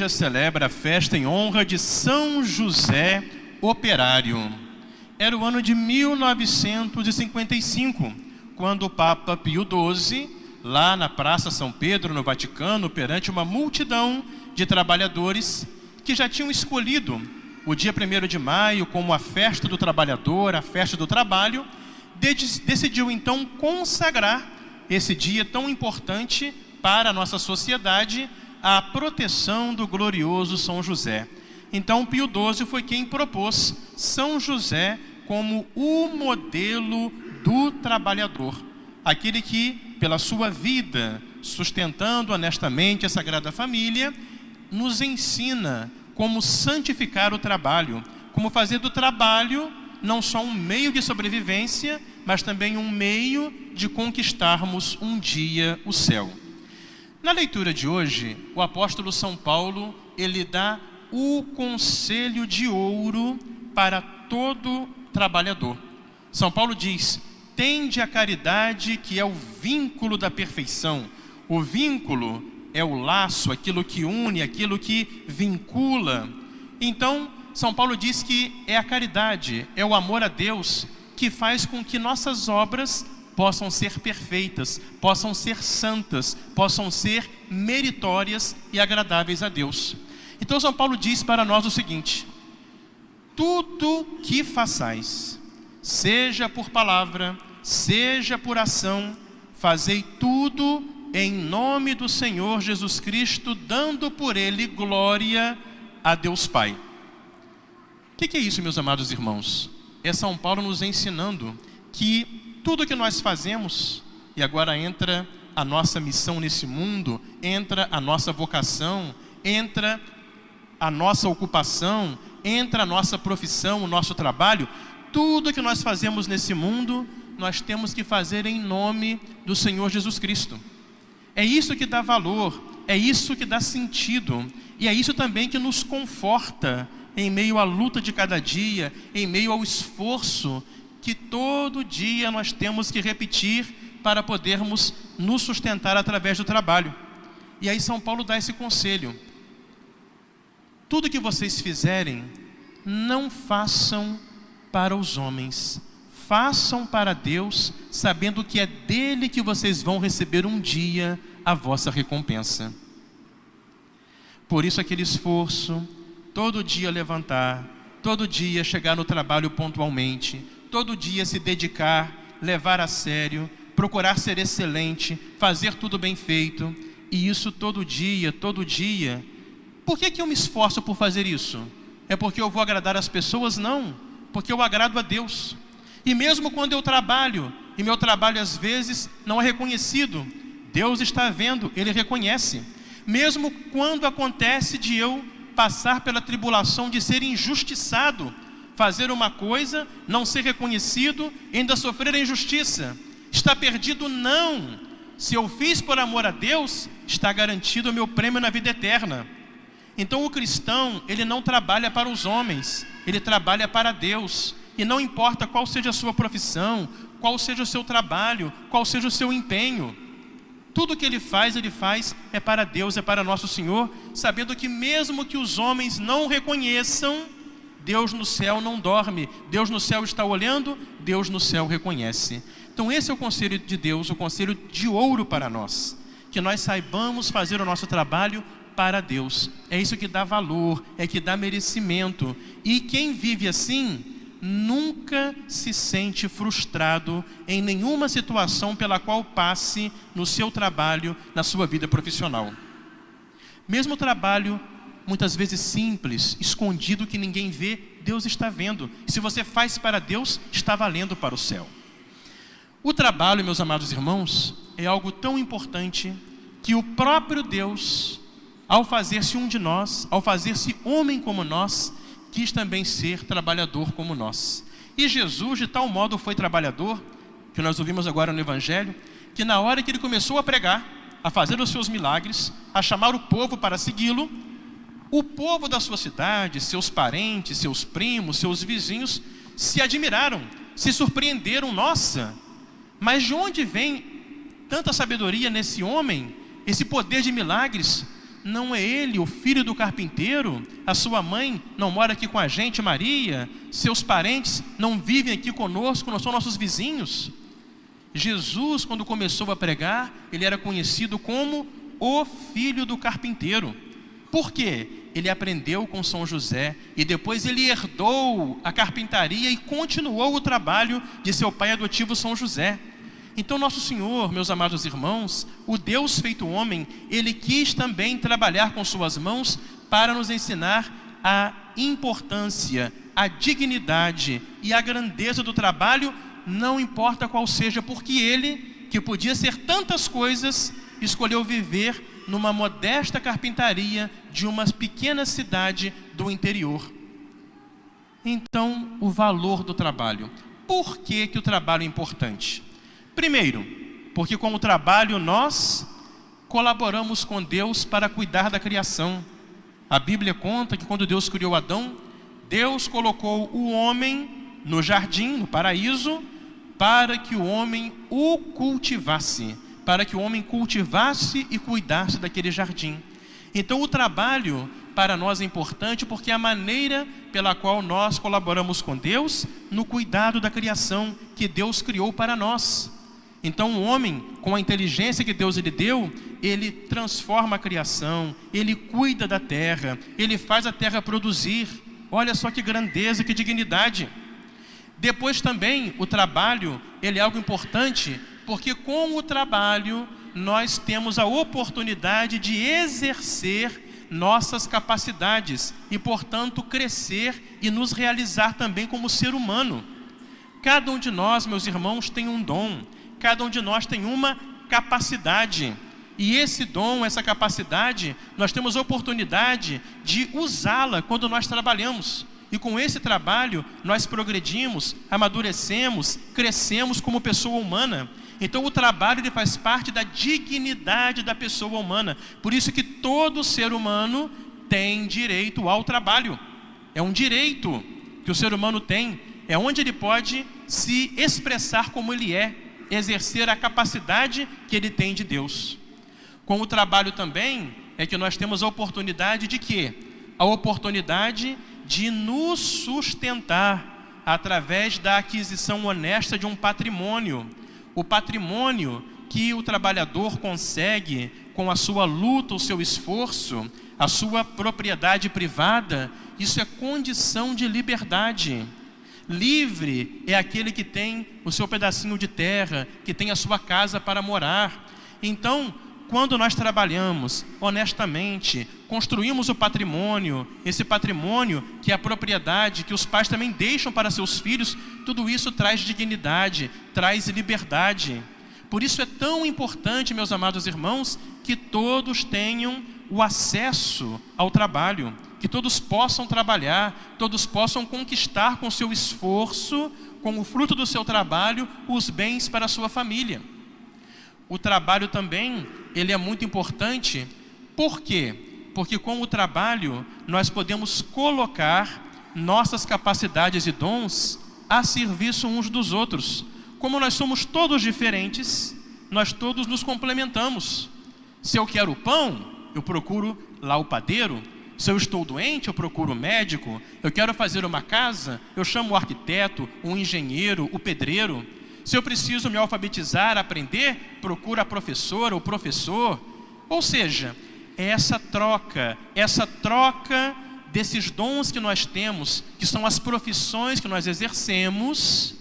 igreja celebra a festa em honra de São José Operário. Era o ano de 1955, quando o Papa Pio XII, lá na Praça São Pedro, no Vaticano, perante uma multidão de trabalhadores que já tinham escolhido o dia 1 de maio como a festa do trabalhador, a festa do trabalho, decidiu então consagrar esse dia tão importante para a nossa sociedade à proteção do glorioso São José. Então, Pio XII foi quem propôs São José como o modelo do trabalhador, aquele que, pela sua vida, sustentando honestamente a Sagrada Família, nos ensina como santificar o trabalho, como fazer do trabalho não só um meio de sobrevivência, mas também um meio de conquistarmos um dia o céu. Na leitura de hoje, o apóstolo São Paulo, ele dá o conselho de ouro para todo trabalhador. São Paulo diz: "Tende a caridade, que é o vínculo da perfeição". O vínculo é o laço, aquilo que une, aquilo que vincula. Então, São Paulo diz que é a caridade, é o amor a Deus que faz com que nossas obras possam ser perfeitas, possam ser santas, possam ser meritórias e agradáveis a Deus. Então São Paulo diz para nós o seguinte: tudo que façais, seja por palavra, seja por ação, fazei tudo em nome do Senhor Jesus Cristo, dando por ele glória a Deus Pai. O que, que é isso, meus amados irmãos? É São Paulo nos ensinando que tudo que nós fazemos, e agora entra a nossa missão nesse mundo, entra a nossa vocação, entra a nossa ocupação, entra a nossa profissão, o nosso trabalho, tudo que nós fazemos nesse mundo, nós temos que fazer em nome do Senhor Jesus Cristo. É isso que dá valor, é isso que dá sentido, e é isso também que nos conforta em meio à luta de cada dia, em meio ao esforço que todo dia nós temos que repetir para podermos nos sustentar através do trabalho. E aí São Paulo dá esse conselho: tudo que vocês fizerem, não façam para os homens, façam para Deus, sabendo que é dele que vocês vão receber um dia a vossa recompensa. Por isso, aquele esforço, todo dia levantar, todo dia chegar no trabalho pontualmente, todo dia se dedicar, levar a sério, procurar ser excelente, fazer tudo bem feito, e isso todo dia, todo dia. Por que, que eu me esforço por fazer isso? É porque eu vou agradar as pessoas? Não, porque eu agrado a Deus. E mesmo quando eu trabalho, e meu trabalho às vezes não é reconhecido, Deus está vendo, Ele reconhece. Mesmo quando acontece de eu passar pela tribulação de ser injustiçado, fazer uma coisa, não ser reconhecido, ainda sofrer a injustiça, está perdido? Não. Se eu fiz por amor a Deus, está garantido o meu prêmio na vida eterna. Então o cristão, ele não trabalha para os homens, ele trabalha para Deus. E não importa qual seja a sua profissão, qual seja o seu trabalho, qual seja o seu empenho. Tudo que ele faz, ele faz é para Deus, é para nosso Senhor, sabendo que mesmo que os homens não reconheçam, Deus no céu não dorme, Deus no céu está olhando, Deus no céu reconhece. Então esse é o conselho de Deus, o conselho de ouro para nós, que nós saibamos fazer o nosso trabalho para Deus. É isso que dá valor, é que dá merecimento. E quem vive assim, nunca se sente frustrado em nenhuma situação pela qual passe no seu trabalho, na sua vida profissional. Mesmo o trabalho, muitas vezes simples, escondido que ninguém vê, Deus está vendo. Se você faz para Deus, está valendo para o céu. O trabalho, meus amados irmãos, é algo tão importante que o próprio Deus, ao fazer-se um de nós, ao fazer-se homem como nós, quis também ser trabalhador como nós. E Jesus, de tal modo, foi trabalhador, que nós ouvimos agora no Evangelho, que na hora que ele começou a pregar, a fazer os seus milagres, a chamar o povo para segui-lo, o povo da sua cidade, seus parentes, seus primos, seus vizinhos, se admiraram, se surpreenderam. Nossa, mas de onde vem tanta sabedoria nesse homem, esse poder de milagres? não é ele o filho do carpinteiro? A sua mãe não mora aqui com a gente, Maria? Seus parentes não vivem aqui conosco, não são nossos vizinhos? Jesus, quando começou a pregar, ele era conhecido como o filho do carpinteiro. Por quê? Ele aprendeu com São José e depois ele herdou a carpintaria e continuou o trabalho de seu pai adotivo São José. Então, Nosso Senhor, meus amados irmãos, o Deus feito homem, ele quis também trabalhar com suas mãos para nos ensinar a importância, a dignidade e a grandeza do trabalho, não importa qual seja, porque ele, que podia ser tantas coisas, escolheu viver numa modesta carpintaria de uma pequena cidade do interior. Então, o valor do trabalho. Por que, que o trabalho é importante? Primeiro, porque com o trabalho nós colaboramos com Deus para cuidar da criação. A Bíblia conta que quando Deus criou Adão, Deus colocou o homem no jardim, no paraíso, para que o homem o cultivasse, para que o homem cultivasse e cuidasse daquele jardim. Então o trabalho para nós é importante porque é a maneira pela qual nós colaboramos com Deus no cuidado da criação que Deus criou para nós. Então, o homem, com a inteligência que Deus lhe deu, ele transforma a criação, ele cuida da terra, ele faz a terra produzir. Olha só que grandeza, que dignidade. Depois também, o trabalho, ele é algo importante, porque com o trabalho nós temos a oportunidade de exercer nossas capacidades e, portanto, crescer e nos realizar também como ser humano. Cada um de nós, meus irmãos, tem um dom cada um de nós tem uma capacidade. E esse dom, essa capacidade, nós temos oportunidade de usá-la quando nós trabalhamos. E com esse trabalho, nós progredimos, amadurecemos, crescemos como pessoa humana. Então, o trabalho ele faz parte da dignidade da pessoa humana. Por isso que todo ser humano tem direito ao trabalho. É um direito que o ser humano tem. É onde ele pode se expressar como ele é exercer a capacidade que ele tem de Deus. Com o trabalho também é que nós temos a oportunidade de quê? A oportunidade de nos sustentar através da aquisição honesta de um patrimônio. O patrimônio que o trabalhador consegue com a sua luta, o seu esforço, a sua propriedade privada, isso é condição de liberdade. Livre é aquele que tem o seu pedacinho de terra, que tem a sua casa para morar. Então, quando nós trabalhamos honestamente, construímos o patrimônio, esse patrimônio que é a propriedade que os pais também deixam para seus filhos, tudo isso traz dignidade, traz liberdade. Por isso é tão importante, meus amados irmãos, que todos tenham o acesso ao trabalho que todos possam trabalhar, todos possam conquistar com seu esforço, com o fruto do seu trabalho, os bens para a sua família. O trabalho também, ele é muito importante, por quê? Porque com o trabalho nós podemos colocar nossas capacidades e dons a serviço uns dos outros. Como nós somos todos diferentes, nós todos nos complementamos. Se eu quero pão, eu procuro lá o padeiro, se eu estou doente, eu procuro um médico. Eu quero fazer uma casa, eu chamo o arquiteto, o engenheiro, o pedreiro. Se eu preciso me alfabetizar, aprender, procuro a professora, o professor. Ou seja, é essa troca, essa troca desses dons que nós temos, que são as profissões que nós exercemos,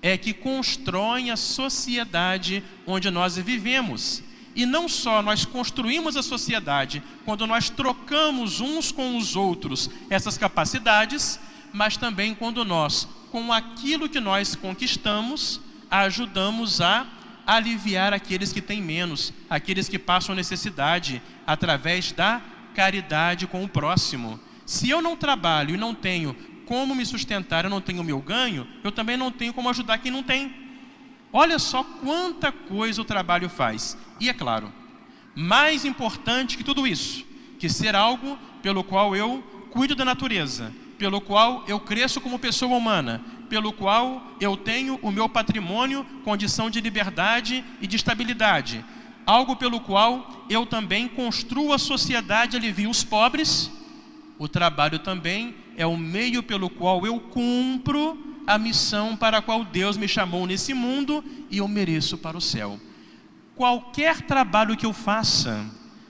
é que constroem a sociedade onde nós vivemos. E não só nós construímos a sociedade quando nós trocamos uns com os outros essas capacidades, mas também quando nós, com aquilo que nós conquistamos, ajudamos a aliviar aqueles que têm menos, aqueles que passam necessidade, através da caridade com o próximo. Se eu não trabalho e não tenho como me sustentar, eu não tenho meu ganho, eu também não tenho como ajudar quem não tem. Olha só quanta coisa o trabalho faz. E é claro, mais importante que tudo isso, que ser algo pelo qual eu cuido da natureza, pelo qual eu cresço como pessoa humana, pelo qual eu tenho o meu patrimônio, condição de liberdade e de estabilidade. algo pelo qual eu também construo a sociedade alivio os pobres. O trabalho também é o meio pelo qual eu cumpro a missão para a qual Deus me chamou nesse mundo e eu mereço para o céu. Qualquer trabalho que eu faça,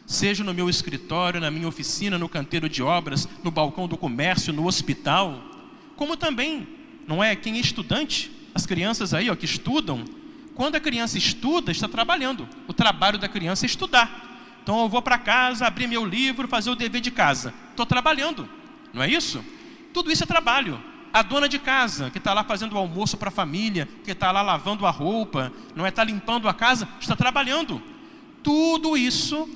seja no meu escritório, na minha oficina, no canteiro de obras, no balcão do comércio, no hospital, como também, não é? Quem é estudante, as crianças aí ó, que estudam, quando a criança estuda, está trabalhando. O trabalho da criança é estudar. Então eu vou para casa, abrir meu livro, fazer o dever de casa. Estou trabalhando, não é isso? Tudo isso é trabalho. A dona de casa, que está lá fazendo o almoço para a família, que está lá lavando a roupa, não é? Está limpando a casa, está trabalhando. Tudo isso,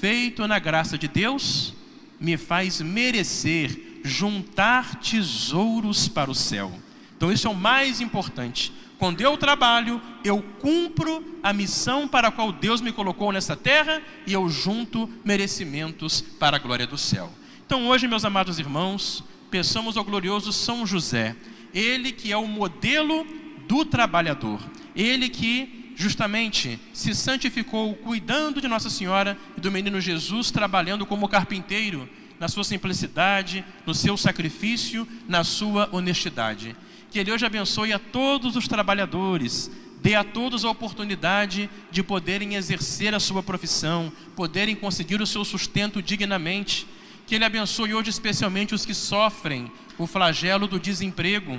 feito na graça de Deus, me faz merecer juntar tesouros para o céu. Então, isso é o mais importante. Quando eu trabalho, eu cumpro a missão para a qual Deus me colocou nessa terra e eu junto merecimentos para a glória do céu. Então, hoje, meus amados irmãos, peçamos ao glorioso São José, ele que é o modelo do trabalhador, ele que justamente se santificou cuidando de Nossa Senhora e do menino Jesus, trabalhando como carpinteiro, na sua simplicidade, no seu sacrifício, na sua honestidade. Que Ele hoje abençoe a todos os trabalhadores, dê a todos a oportunidade de poderem exercer a sua profissão, poderem conseguir o seu sustento dignamente. Que Ele abençoe hoje especialmente os que sofrem o flagelo do desemprego,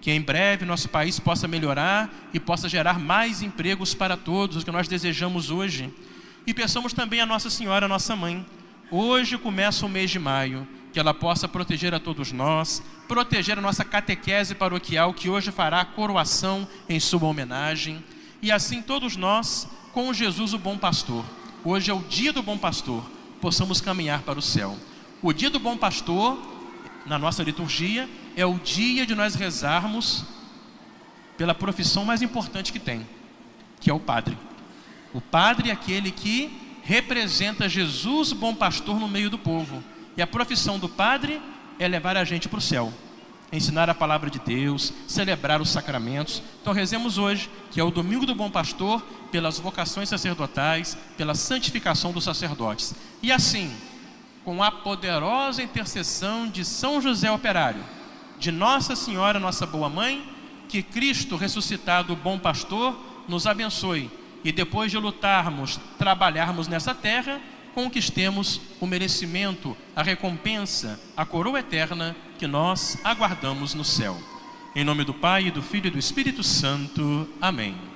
que em breve nosso país possa melhorar e possa gerar mais empregos para todos, o que nós desejamos hoje. E peçamos também a Nossa Senhora, nossa mãe. Hoje começa o mês de maio que ela possa proteger a todos nós, proteger a nossa catequese paroquial, que hoje fará coroação em sua homenagem, e assim todos nós, com Jesus o bom pastor. Hoje é o dia do bom pastor, possamos caminhar para o céu. O dia do bom pastor, na nossa liturgia, é o dia de nós rezarmos pela profissão mais importante que tem, que é o padre. O padre é aquele que representa Jesus, bom pastor, no meio do povo. E a profissão do padre é levar a gente para o céu, ensinar a palavra de Deus, celebrar os sacramentos. Então rezemos hoje, que é o domingo do bom pastor, pelas vocações sacerdotais, pela santificação dos sacerdotes. E assim, com a poderosa intercessão de São José Operário, de Nossa Senhora, nossa boa mãe, que Cristo ressuscitado, bom pastor, nos abençoe e depois de lutarmos, trabalharmos nessa terra, conquistemos o merecimento, a recompensa, a coroa eterna que nós aguardamos no céu. Em nome do Pai, do Filho e do Espírito Santo. Amém.